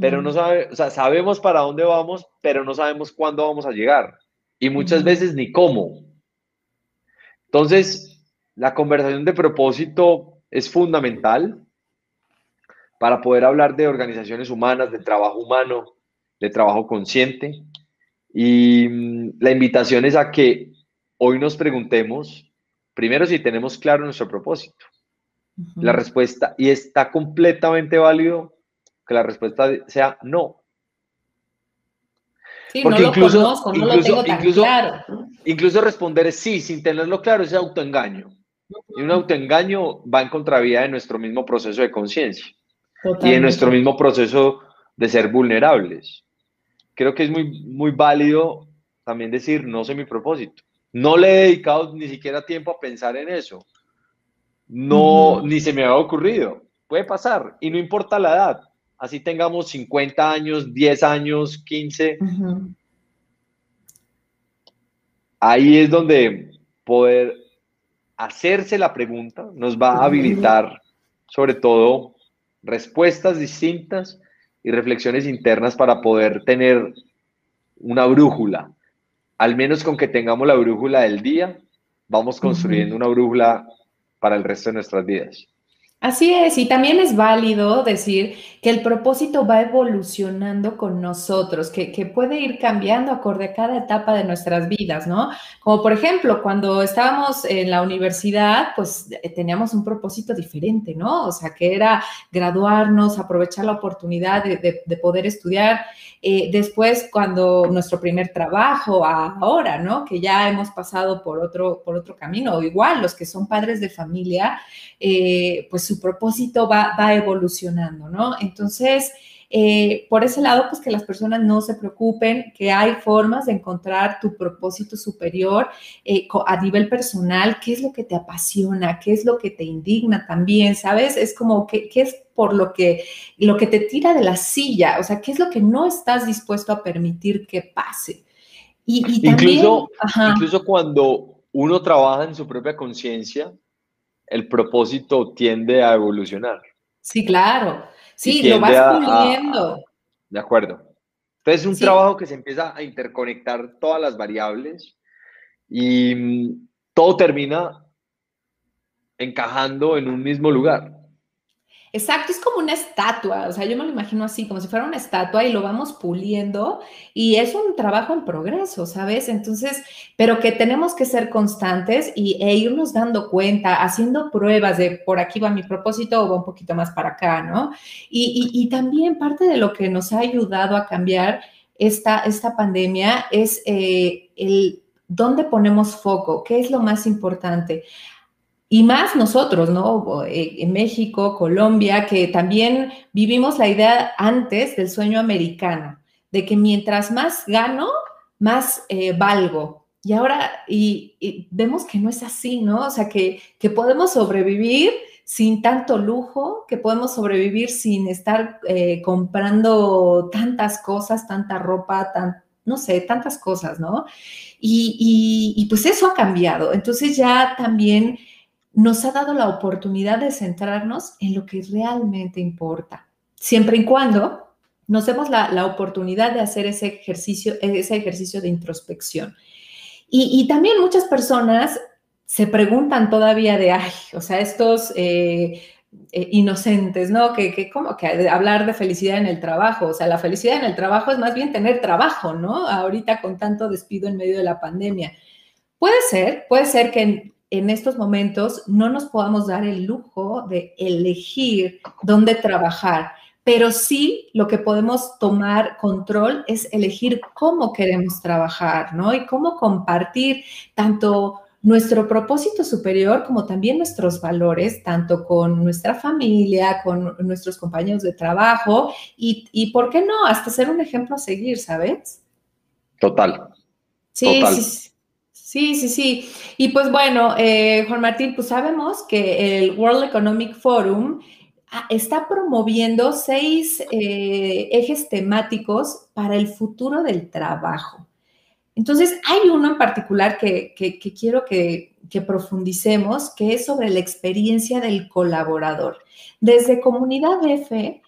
pero no sabe, o sea, sabemos para dónde vamos, pero no sabemos cuándo vamos a llegar. Y muchas veces ni cómo. Entonces, la conversación de propósito es fundamental para poder hablar de organizaciones humanas, de trabajo humano, de trabajo consciente. Y mm, la invitación es a que hoy nos preguntemos, primero, si tenemos claro nuestro propósito. La respuesta, y está completamente válido que la respuesta sea no. Porque incluso, incluso, incluso responder sí sin tenerlo claro es autoengaño. Y un autoengaño va en contravía de nuestro mismo proceso de conciencia y de nuestro mismo proceso de ser vulnerables. Creo que es muy, muy válido también decir, no sé mi propósito. No le he dedicado ni siquiera tiempo a pensar en eso no, ni se me había ocurrido. Puede pasar y no importa la edad. Así tengamos 50 años, 10 años, 15. Ahí es donde poder hacerse la pregunta nos va a habilitar sobre todo respuestas distintas y reflexiones internas para poder tener una brújula. Al menos con que tengamos la brújula del día, vamos construyendo una brújula para el resto de nuestras vidas. Así es, y también es válido decir que el propósito va evolucionando con nosotros, que, puede ir cambiando acorde a cada etapa de nuestras vidas, ¿no? Como por ejemplo, cuando estábamos en la universidad, pues eh, teníamos un propósito diferente, ¿no? O sea, que era graduarnos, aprovechar la oportunidad de poder estudiar eh, después, cuando nuestro primer trabajo, ahora, ¿no? Que ya hemos pasado por otro, por otro camino, o igual los que son padres de familia, eh, pues su propósito va, va evolucionando, ¿no? Entonces, eh, por ese lado, pues que las personas no se preocupen, que hay formas de encontrar tu propósito superior eh, a nivel personal, qué es lo que te apasiona, qué es lo que te indigna también, ¿sabes? Es como qué es por lo que, lo que te tira de la silla, o sea, qué es lo que no estás dispuesto a permitir que pase. Y, incluso, incluso cuando uno trabaja en su propia conciencia, el propósito tiende a evolucionar. Sí, claro. Sí, lo vas puliendo. de acuerdo. Entonces es un trabajo que se empieza a interconectar todas las variables y, todo termina encajando en un mismo lugar. Exacto, es como una estatua, o sea, yo me lo imagino así, como si fuera una estatua y lo vamos puliendo y es un trabajo en progreso, ¿sabes? Entonces, pero que tenemos que ser constantes y, e irnos dando cuenta, haciendo pruebas de por aquí va mi propósito o va un poquito más para acá, ¿no? Y, también parte de lo que nos ha ayudado a cambiar esta, esta pandemia es eh, el dónde ponemos foco, qué es lo más importante. Y más nosotros, ¿no? Eh, en México, Colombia, que también vivimos la idea antes del sueño americano, de que mientras más gano, más eh, valgo. Y ahora y, vemos que no es así, ¿no? O sea, que, que, podemos sobrevivir sin tanto lujo, que podemos sobrevivir sin estar eh, comprando tantas cosas, tanta ropa, tan, no sé, tantas cosas, ¿no? Y, y pues eso ha cambiado. Entonces ya también nos ha dado la oportunidad de centrarnos en lo que realmente importa, siempre y cuando nos demos la, oportunidad de hacer ese ejercicio, ese ejercicio de introspección. Y, también muchas personas se preguntan todavía de, ay, o sea, estos eh, eh, inocentes, ¿no? Que, que como que hablar de felicidad en el trabajo, o sea, la felicidad en el trabajo es más bien tener trabajo, ¿no? Ahorita con tanto despido en medio de la pandemia. Puede ser, puede ser que, en estos momentos no nos podamos dar el lujo de elegir dónde trabajar, pero sí lo que podemos tomar control es elegir cómo queremos trabajar, ¿no? Y cómo compartir tanto nuestro propósito superior como también nuestros valores, tanto con nuestra familia, con nuestros compañeros de trabajo y, y ¿por qué no? Hasta ser un ejemplo a seguir, ¿sabes? Total. Sí, sí. Sí, sí, sí. Y pues bueno, eh, Juan Martín, pues sabemos que el World Economic Forum ah, está promoviendo seis eh, ejes temáticos para el futuro del trabajo. Entonces, hay uno en particular que, quiero que, que, profundicemos, que es sobre la experiencia del colaborador. Desde Comunidad F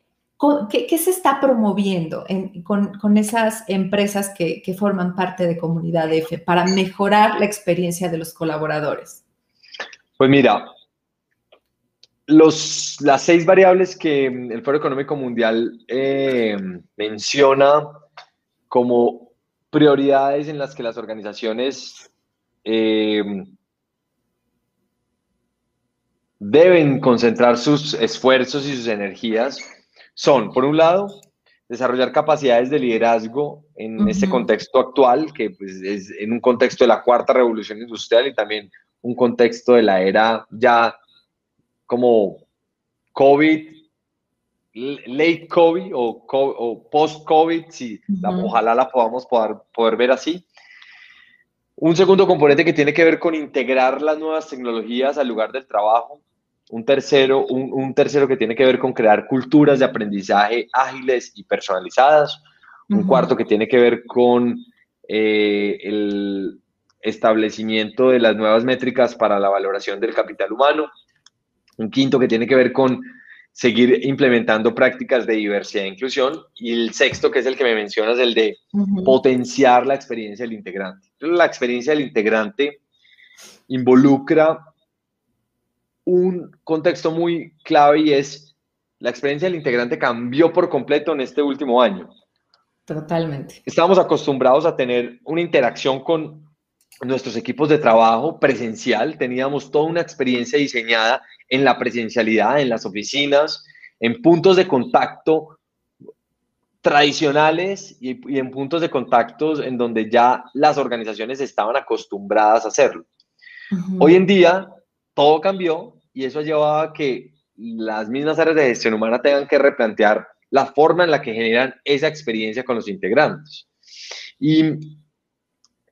¿Qué, se está promoviendo con, esas empresas que, forman parte de Comunidad F para mejorar la experiencia de los colaboradores? Pues mira, los, las seis variables que el Foro Económico Mundial eh, menciona como prioridades en las que las organizaciones eh, deben concentrar sus esfuerzos y sus energías son, por un lado, desarrollar capacidades de liderazgo en este contexto actual, que pues, es en un contexto de la cuarta revolución industrial y también un contexto de la era ya como COVID, late COVID o, post-COVID, si ojalá la podamos poder, poder ver así. Un segundo componente que tiene que ver con integrar las nuevas tecnologías al lugar del trabajo, un tercero, un, tercero que tiene que ver con crear culturas de aprendizaje ágiles y personalizadas. Un cuarto que tiene que ver con eh, el establecimiento de las nuevas métricas para la valoración del capital humano. Un quinto que tiene que ver con seguir implementando prácticas de diversidad e inclusión. Y el sexto, que es el que me mencionas, el de potenciar la experiencia del integrante. La experiencia del integrante involucra un contexto muy clave y es la experiencia del integrante cambió por completo en este último año. Totalmente. Estábamos acostumbrados a tener una interacción con nuestros equipos de trabajo presencial, teníamos toda una experiencia diseñada en la presencialidad, en las oficinas, en puntos de contacto tradicionales y, en puntos de contacto en donde ya las organizaciones estaban acostumbradas a hacerlo. Hoy en día todo cambió y eso ha llevado a que las mismas áreas de gestión humana tengan que replantear la forma en la que generan esa experiencia con los integrantes. Y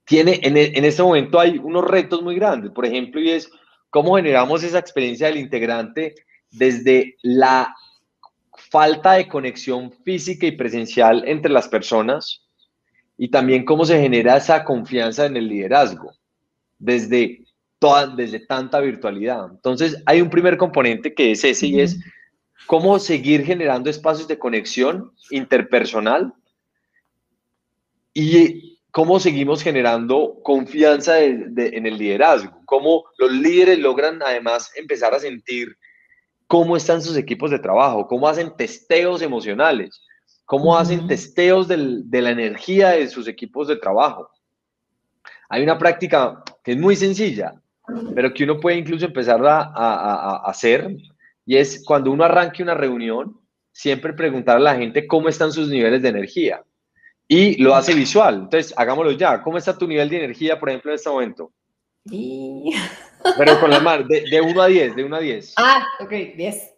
tiene, en, en este momento hay unos retos muy grandes, por ejemplo, y es cómo generamos esa experiencia del integrante desde la falta de conexión física y presencial entre las personas y también cómo se genera esa confianza en el liderazgo, desde desde tanta virtualidad. Entonces, hay un primer componente que es ese y es cómo seguir generando espacios de conexión interpersonal y cómo seguimos generando confianza en el liderazgo, cómo los líderes logran además empezar a sentir cómo están sus equipos de trabajo, cómo hacen testeos emocionales, cómo hacen testeos de la energía de sus equipos de trabajo. Hay una práctica que es muy sencilla, pero que uno puede incluso empezar a, hacer, y es cuando uno arranque una reunión, siempre preguntar a la gente cómo están sus niveles de energía. Y lo hace visual. Entonces, hagámoslo ya. ¿Cómo está tu nivel de energía, por ejemplo, en este momento? Pero con la mano, de, 1 a 10, de 1 a 10. Ah, ok, 10.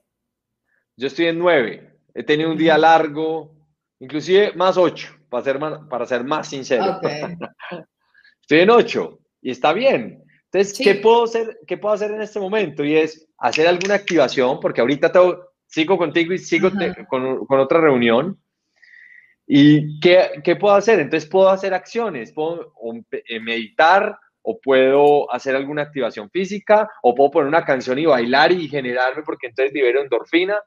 Yo estoy en 9. He tenido un día largo, inclusive más 8, para ser más, para ser más sincero. estoy en 8 y está bien. Entonces, ¿qué, puedo hacer, ¿qué puedo hacer en este momento? Y es hacer alguna activación, porque ahorita sigo contigo y sigo con, con, otra reunión. ¿Y qué, qué, puedo hacer? Entonces, puedo hacer acciones, puedo eh, meditar, o puedo hacer alguna activación física, o puedo poner una canción y bailar y generarme, porque entonces libero endorfina.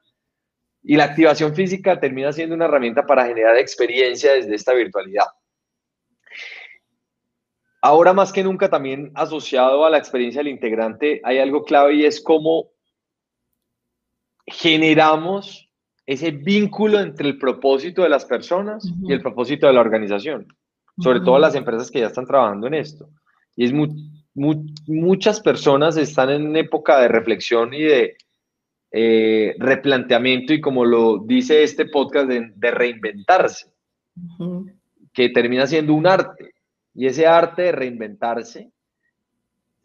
Y la activación física termina siendo una herramienta para generar experiencia desde esta virtualidad. Ahora más que nunca también asociado a la experiencia del integrante hay algo clave y es cómo generamos ese vínculo entre el propósito de las personas y el propósito de la organización, sobre todo las empresas que ya están trabajando en esto. Y es muchas personas están en época de reflexión y de eh, replanteamiento y como lo dice este podcast, de, reinventarse, que termina siendo un arte. Y ese arte de reinventarse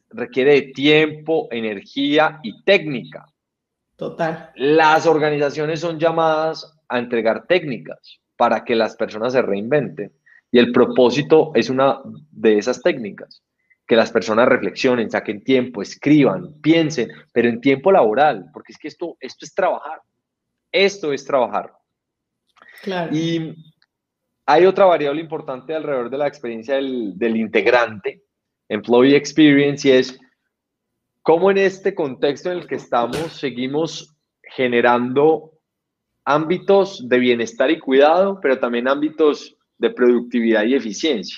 requiere de tiempo, energía y técnica. Total. Las organizaciones son llamadas a entregar técnicas para que las personas se reinventen. Y el propósito es una de esas técnicas que las personas reflexionen, saquen tiempo, escriban, piensen, pero en tiempo laboral, porque es que esto, esto es trabajar. Esto es trabajar. Claro. Y hay otra variable importante alrededor de la experiencia del, del integrante, employee experience, y es cómo en este contexto en el que estamos seguimos generando ámbitos de bienestar y cuidado, pero también ámbitos de productividad y eficiencia.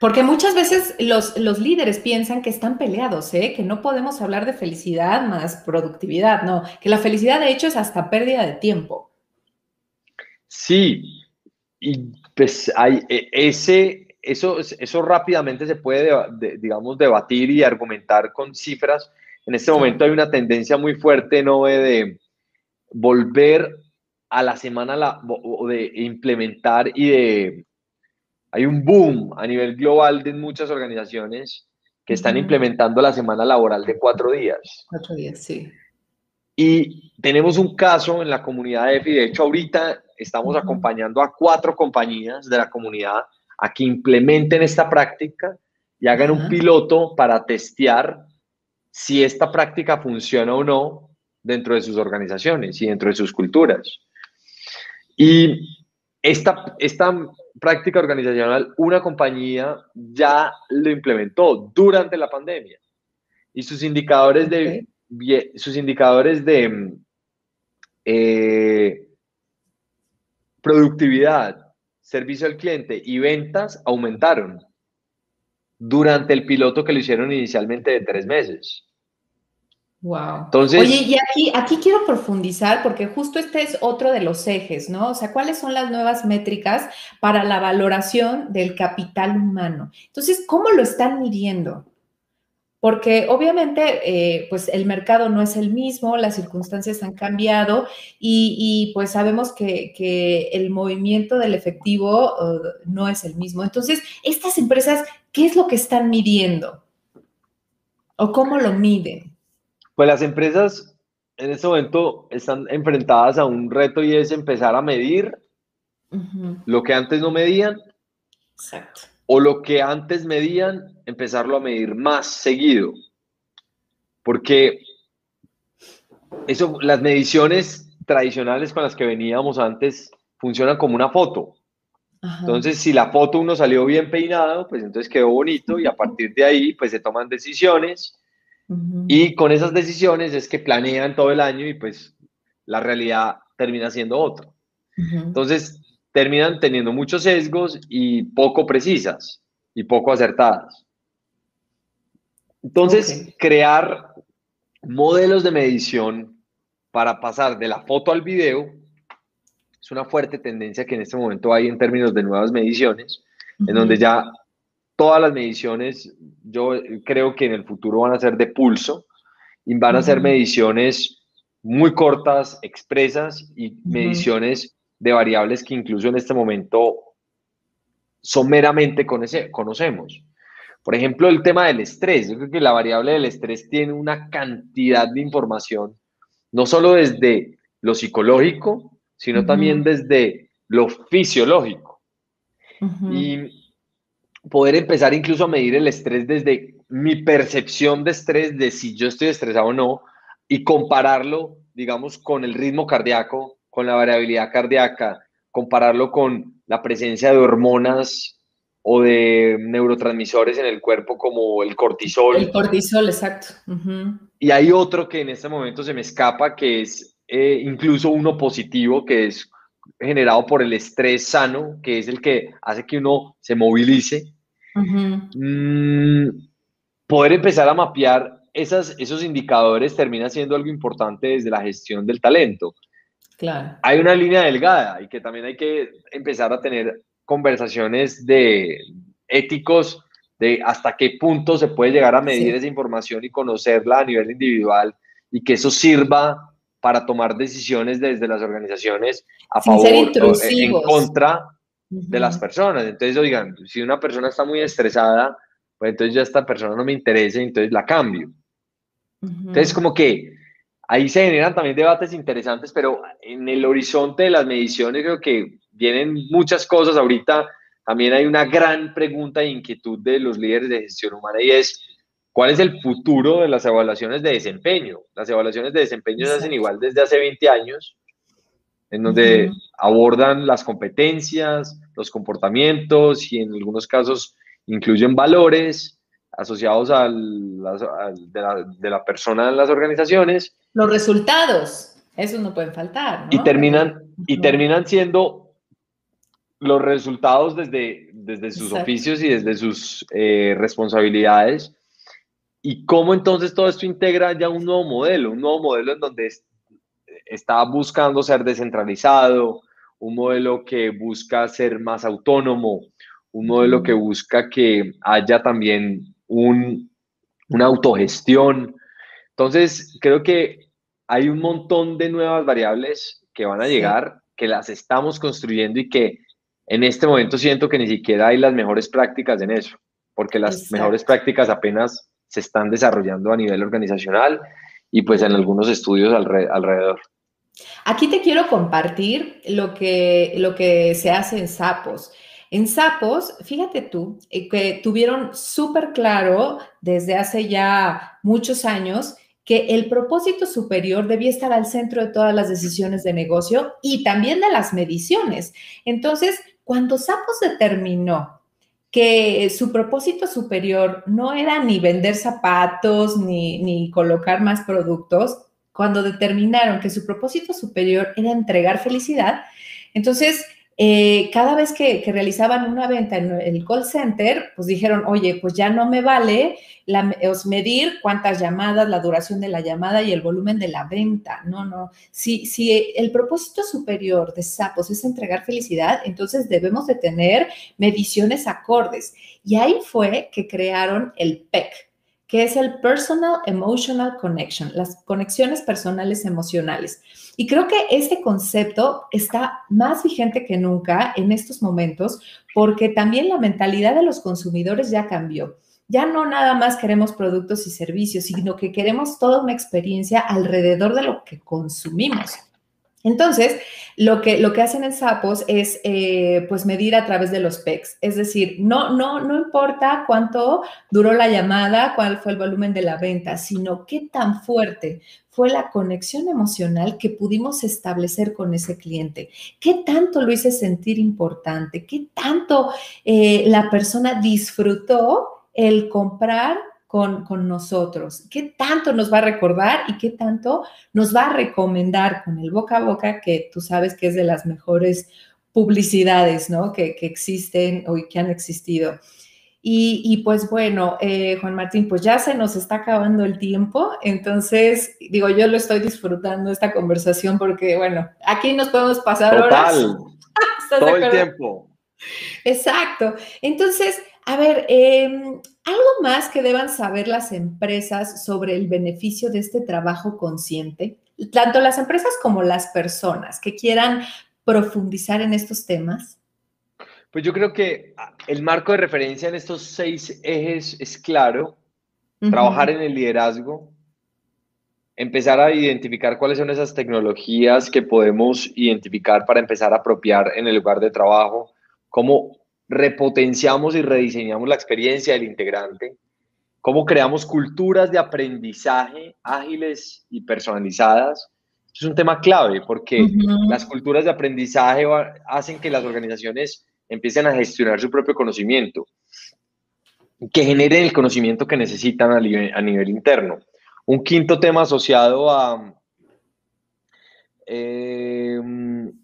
Porque muchas veces los, los, líderes piensan que están peleados, ¿eh? que no podemos hablar de felicidad más productividad, no, que la felicidad de hecho es hasta pérdida de tiempo. Sí, y pues hay e, ese, eso, eso rápidamente se puede, digamos, debatir y argumentar con cifras. En este momento hay una tendencia muy fuerte, ¿no? De volver a la semana la, o de implementar y de hay un boom a nivel global de muchas organizaciones que están implementando la semana laboral de cuatro días. Cuatro días, sí. Y tenemos un caso en la comunidad de EFI. De hecho, ahorita estamos acompañando a cuatro compañías de la comunidad a que implementen esta práctica y hagan un piloto para testear si esta práctica funciona o no dentro de sus organizaciones y dentro de sus culturas. Y esta, esta práctica organizacional, una compañía ya lo implementó durante la pandemia. Y sus indicadores de, sus indicadores de eh, productividad, servicio al cliente y ventas aumentaron durante el piloto que lo hicieron inicialmente de tres meses. Wow. Entonces, Oye, y aquí, aquí quiero profundizar porque justo este es otro de los ejes, ¿no? O sea, ¿cuáles son las nuevas métricas para la valoración del capital humano? Entonces, ¿cómo lo están midiendo? Porque obviamente, eh, pues el mercado no es el mismo, las circunstancias han cambiado y, pues sabemos que, el movimiento del efectivo uh, no es el mismo. Entonces, estas empresas, ¿qué es lo que están midiendo? ¿O cómo lo miden? Pues las empresas en este momento están enfrentadas a un reto y es empezar a medir lo que antes no medían. O lo que antes medían, empezarlo a medir más seguido. Porque eso, las mediciones tradicionales con las que veníamos antes funcionan como una foto. Entonces, si la foto uno salió bien peinado, pues entonces quedó bonito y a partir de ahí, pues se toman decisiones y con esas decisiones es que planean todo el año y pues la realidad termina siendo otra. Entonces, terminan teniendo muchos sesgos y poco precisas y poco acertadas. Entonces, crear modelos de medición para pasar de la foto al video es una fuerte tendencia que en este momento hay en términos de nuevas mediciones, en donde ya todas las mediciones, yo creo que en el futuro van a ser de pulso y van a ser mediciones muy cortas, expresas y mediciones de variables que incluso en este momento someramente conocemos. Por ejemplo, el tema del estrés. Yo creo que la variable del estrés tiene una cantidad de información, no solo desde lo psicológico, sino también desde lo fisiológico. Y poder empezar incluso a medir el estrés desde mi percepción de estrés, de si yo estoy estresado o no, y compararlo, digamos, con el ritmo cardíaco, con la variabilidad cardíaca, compararlo con la presencia de hormonas o de neurotransmisores en el cuerpo como el cortisol. El cortisol, exacto. Y hay otro que en este momento se me escapa, que es eh, incluso uno positivo que es generado por el estrés sano, que es el que hace que uno se movilice. Mm, poder empezar a mapear esas, esos indicadores termina siendo algo importante desde la gestión del talento. Claro. Hay una línea delgada y que también hay que empezar a tener conversaciones de éticos de hasta qué punto se puede llegar a medir esa información y conocerla a nivel individual y que eso sirva para tomar decisiones desde las organizaciones a favor o en contra de las personas. Entonces, oigan, si una persona está muy estresada, pues entonces ya esta persona no me interesa, entonces la cambio. Entonces, como que ahí se generan también debates interesantes, pero en el horizonte de las mediciones creo que vienen muchas cosas. Ahorita también hay una gran pregunta e inquietud de los líderes de gestión humana y es, ¿Cuál es el futuro de las evaluaciones de desempeño? Las evaluaciones de desempeño se hacen igual desde hace 20 años, en donde abordan las competencias, los comportamientos y en algunos casos incluyen valores asociados al, de, la, persona en las organizaciones. Los resultados, esos no pueden faltar. Y, terminan, y terminan siendo los resultados desde, desde sus oficios y desde sus eh, responsabilidades ¿Y cómo entonces todo esto integra ya un nuevo modelo? Un nuevo modelo en donde está buscando ser descentralizado, un modelo que busca ser más autónomo, un modelo que busca que haya también un, una autogestión. Entonces, creo que hay un montón de nuevas variables que van a llegar, que las estamos construyendo y que en este momento siento que ni siquiera hay las mejores prácticas en eso, porque las mejores prácticas apenas se están desarrollando a nivel organizacional y pues en algunos estudios alrededor. Aquí te quiero compartir lo que, lo que se hace en Sapos. En Sapos, fíjate tú, eh, que tuvieron súper claro desde hace ya muchos años que el propósito superior debía estar al centro de todas las decisiones de negocio y también de las mediciones. Entonces, cuando Sapos determinó que su propósito superior no era ni vender zapatos ni, colocar más productos, cuando determinaron que su propósito superior era entregar felicidad, entonces eh, cada vez que, realizaban una venta en el call center, pues dijeron, oye, pues ya no me vale la, medir cuántas llamadas, la duración de la llamada y el volumen de la venta. No, no. Si, si el propósito superior de Sapos es entregar felicidad, entonces debemos de tener mediciones acordes. Y ahí fue que crearon el PEC, que es el Personal Emotional Connection, las conexiones personales emocionales. Y creo que este concepto está más vigente que nunca en estos momentos porque también la mentalidad de los consumidores ya cambió. Ya no nada más queremos productos y servicios, sino que queremos toda una experiencia alrededor de lo que consumimos. Entonces, lo que, lo que hacen en Sapos es eh, pues medir a través de los PECs. Es decir, no, no, no importa cuánto duró la llamada, cuál fue el volumen de la venta, sino qué tan fuerte fue la conexión emocional que pudimos establecer con ese cliente. ¿Qué tanto lo hice sentir importante? ¿Qué tanto eh, la persona disfrutó el comprar con, nosotros, qué tanto nos va a recordar y qué tanto nos va a recomendar con el boca a boca, que tú sabes que es de las mejores publicidades, ¿no? Que, que existen o que han existido. Y, pues bueno, eh, Juan Martín, pues ya se nos está acabando el tiempo, entonces digo, yo lo estoy disfrutando esta conversación porque bueno, aquí nos podemos pasar horas. Todo el tiempo. Exacto. Entonces, a ver, em, algo más que deban saber las empresas sobre el beneficio de este trabajo consciente, tanto las empresas como las personas que quieran profundizar en estos temas. Pues yo creo que el marco de referencia en estos seis ejes es claro. Trabajar en el liderazgo, empezar a identificar cuáles son esas tecnologías que podemos identificar para empezar a apropiar en el lugar de trabajo, cómo repotenciamos y rediseñamos la experiencia del integrante, cómo creamos culturas de aprendizaje ágiles y personalizadas. Es un tema clave porque las culturas de aprendizaje hacen que las organizaciones empiecen a gestionar su propio conocimiento, que generen el conocimiento que necesitan a nivel, interno. Un quinto tema asociado a... Em,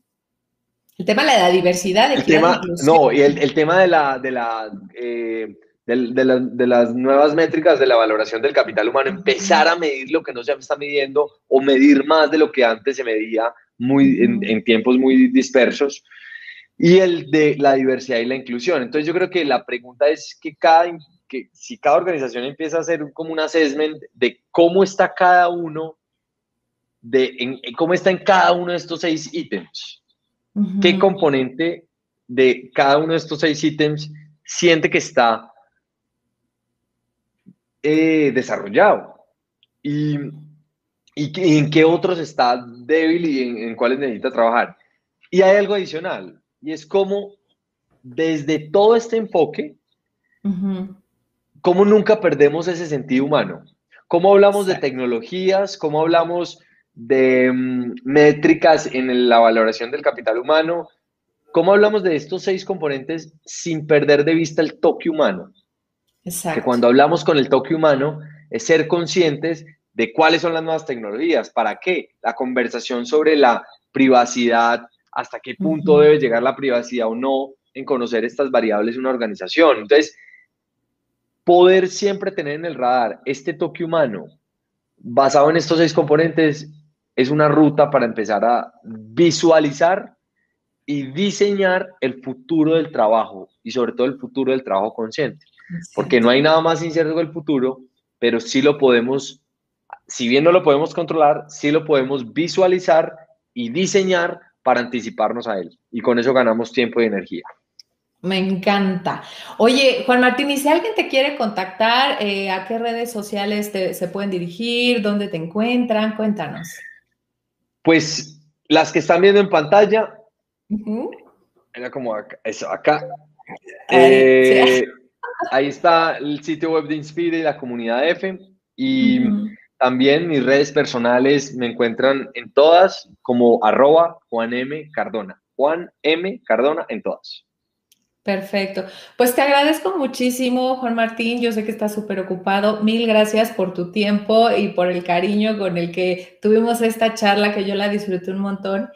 el tema de la diversidad. El tema, no, y el, tema de, la, de, la, eh, de, las nuevas métricas de la valoración del capital humano, empezar a medir lo que no se está midiendo o medir más de lo que antes se medía muy, en tiempos muy dispersos y el de la diversidad y la inclusión. Entonces yo creo que la pregunta es que, cada, que si cada organización empieza a hacer como un assessment de cómo está cada uno, de en, cómo está en cada uno de estos seis ítems, qué componente de cada uno de estos seis ítems siente que está eh, desarrollado y, y, en qué otros está débil y en, en cuáles necesita trabajar. Y hay algo adicional, y es como desde todo este enfoque, como nunca perdemos ese sentido humano. Cómo hablamos de tecnologías, cómo hablamos de mm, métricas en la valoración del capital humano, cómo hablamos de estos seis componentes sin perder de vista el toque humano. Exacto. Que cuando hablamos con el toque humano es ser conscientes de cuáles son las nuevas tecnologías, para qué, la conversación sobre la privacidad, hasta qué punto debe llegar la privacidad o no en conocer estas variables de una organización. Entonces, poder siempre tener en el radar este toque humano basado en estos seis componentes es una ruta para empezar a visualizar y diseñar el futuro del trabajo y sobre todo el futuro del trabajo consciente. Porque no hay nada más incierto que el futuro, pero sí lo podemos, si bien no lo podemos controlar, sí lo podemos visualizar y diseñar para anticiparnos a él. Y con eso ganamos tiempo y energía. Me encanta. Oye, Juan Martín, y si alguien te quiere contactar, eh, ¿a qué redes sociales se pueden dirigir? ¿Dónde te encuentran? Cuéntanos. Pues las que están viendo en pantalla, era como acá, eso, acá. Eh, ahí, está el sitio web de Inspire y la comunidad F. Y también mis redes personales me encuentran en todas como arroba Juan M. Cardona. Juan M. Cardona en todas. Perfecto. Pues te agradezco muchísimo, Juan Martín. Yo sé que estás súper ocupado. Mil gracias por tu tiempo y por el cariño con el que tuvimos esta charla, que yo la disfruté un montón.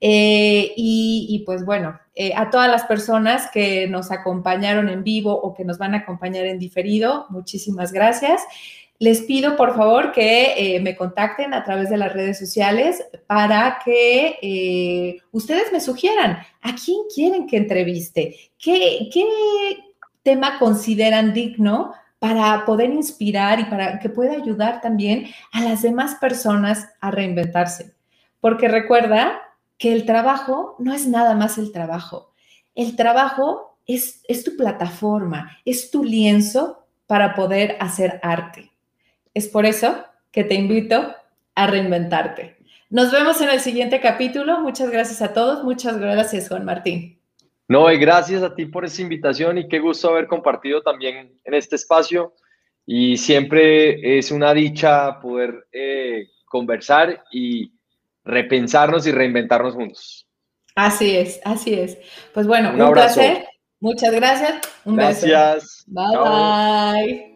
Eh, y, pues bueno, eh, a todas las personas que nos acompañaron en vivo o que nos van a acompañar en diferido, muchísimas gracias. Les pido por favor que eh, me contacten a través de las redes sociales para que eh, ustedes me sugieran a quién quieren que entreviste, qué, tema consideran digno para poder inspirar y para que pueda ayudar también a las demás personas a reinventarse. Porque recuerda que el trabajo no es nada más el trabajo. El trabajo es tu plataforma, es tu lienzo para poder hacer arte. Es por eso que te invito a reinventarte. Nos vemos en el siguiente capítulo. Muchas gracias a todos. Muchas gracias, Juan Martín. No, y gracias a ti por esa invitación y qué gusto haber compartido también en este espacio. Y siempre es una dicha poder eh, conversar y repensarnos y reinventarnos juntos. Así es, así es. Pues bueno, un, placer. Muchas gracias. Un gracias. Bye bye.